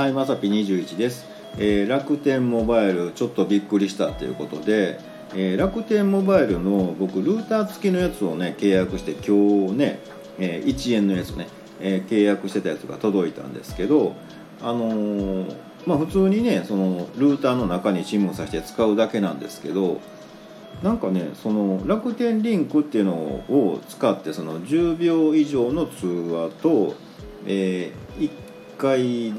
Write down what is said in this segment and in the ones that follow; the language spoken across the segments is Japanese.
はい、まさぴ21です、えー楽天モバイルちょっとびっくりしたということで、えー楽天モバイルの僕ルーター付きのやつをね契約して今日ね、えー1円のやつね、え契約してたやつが届いたんですけどあのまあ普通にねそのルーターの中に SIM させて使うだけなんですけどなんかねその楽天リンクっていうのを使ってその10秒以上の通話と、え1回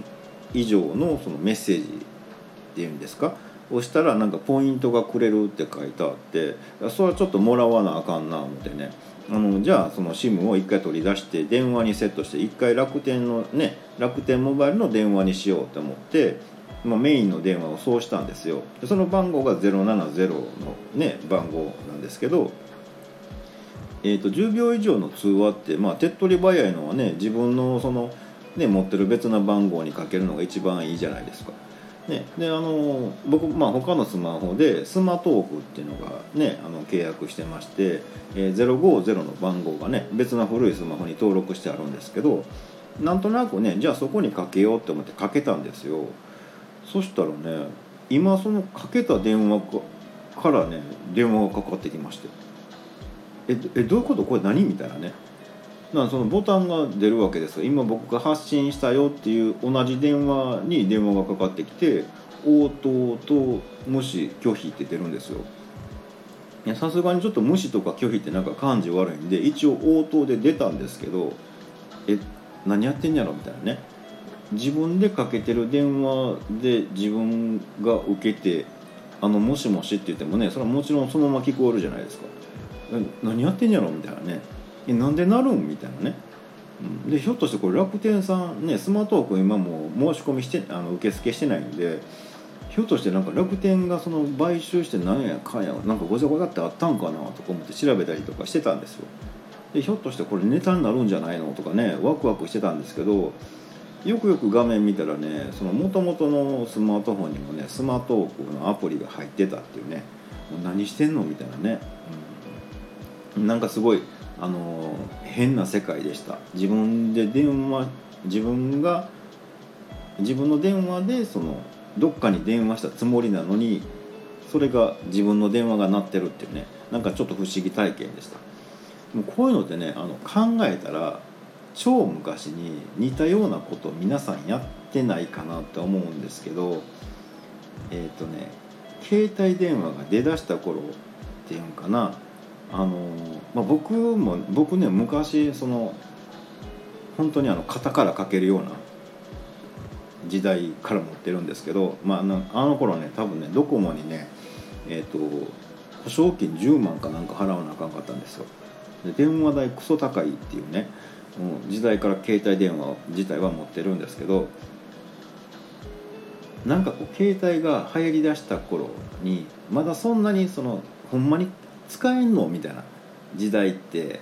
以上のそのメッセージっていうんですか？をしたらなんかポイントがくれるって書いてあってそれはちょっともらわなあかんな思ってね。あのじゃあその SIM を1回取り出して電話にセットして1回楽天のね楽天モバイルの電話にしようと思って、まあ、メインの電話をそうしたんですよ。でその番号が070のね番号なんですけどえー、と10秒以上の通話って、まあ、手っ取り早いのはね自分のその、ね、持ってる別な番号にかけるのが一番いいじゃないですか。ね、であの僕、まあ、他のスマホでスマトークっていうのが、ね、あの契約してまして、えー050の番号がね別な古いスマホに登録してあるんですけどなんとなくねじゃあそこにかけようって思ってかけたんですよ。そしたらね今そのかけた電話からね電話がかかってきまして。ええどういうこと？これ何？みたいなね。なそのボタンが出るわけです。よ今僕が発信したよっていう同じ電話に電話がかかってきて応答と無視拒否って出るんですよ。さすがにちょっと無視とか拒否ってなんか感じ悪いんで一応応答で出たんですけどえ何やってんやろみたいなね。自分でかけてる電話で自分が受けて「あのもしもし」って言ってもねそれはもちろんそのまま聞こえるじゃないですか。何やってんやろみたいなね。えなんでなるん？みたいなね。でひょっとしてこれ楽天さんねスマートーク今も申し込みしてあの受付してないんでひょっとしてなんか楽天がその買収してなんやかんやなんかごちゃごちゃってあったんかなとか思って調べたりとかしてたんですよ。でひょっとしてこれネタになるんじゃないのとかねワクワクしてたんですけどよくよく画面見たらねその元々のスマートフォンにもねスマートークのアプリが入ってたっていうねもう何してんの？みたいなね、うん。なんかすごいあの変な世界でした。自分で電話自分が自分の電話でそのどっかに電話したつもりなのにそれが自分の電話が鳴ってるっていうね。なんかちょっと不思議体験でした。もうこういうのってねあの考えたら超昔に似たようなことを皆さんやってないかなって思うんですけどえっ、とね携帯電話が出だした頃っていうんかな。あの、まあ、僕も僕ね昔その本当にあの肩からかけるような時代から持ってるんですけど、まあ、あのあの頃ね多分ねドコモにねえっ、と保証金10万かなんか払わなあかんかったんですよ。で電話代クソ高いっていうねもう時代から携帯電話自体は持ってるんですけどなんかこう携帯が流行りだした頃にまだそんなにそのほんまに使えんの？みたいな時代って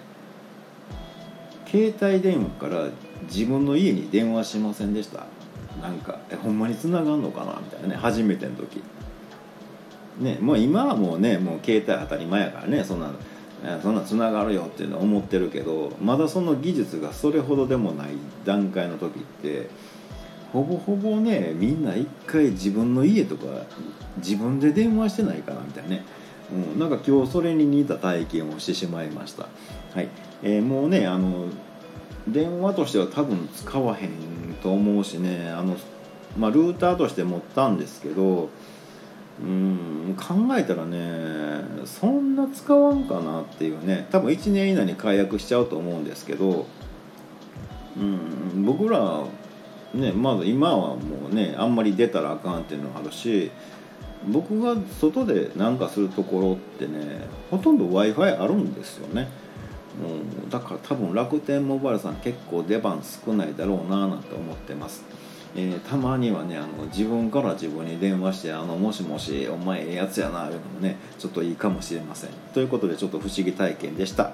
携帯電話から自分の家に電話しませんでした？なんかえほんまに繋がんのかな？みたいなね初めての時。ねもう今はもうねもう携帯当たり前やからねそんなそんな繋がるよっていうのは思ってるけどまだその技術がそれほどでもない段階の時ってほぼほぼねみんな一回自分の家とか自分で電話してないかな？みたいなね、うん、なんか今日それに似た体験をしてしまいました。はい、えーもうねあの電話としては多分使わへんと思うしねあの、まあ、ルーターとして持ったんですけどうん考えたらねそんな使わんかなっていうね多分1年以内に解約しちゃうと思うんですけどうん僕らねまず今はもうねあんまり出たらあかんっていうのがあるし僕が外で何かするところってねほとんど w i f i あるんですよね、うん、だから多分楽天モバイルさん結構出番少ないだろうななんて思ってます。えーたまにはねあの自分から自分に電話して「あのもしもしお前ええやつやな」いうのもねちょっといいかもしれません。ということでちょっと不思議体験でした、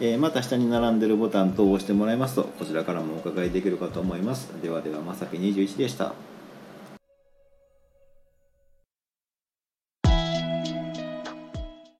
えーまた下に並んでるボタン等を押してもらいますとこちらからもお伺いできるかと思います。ではではまさき21でした。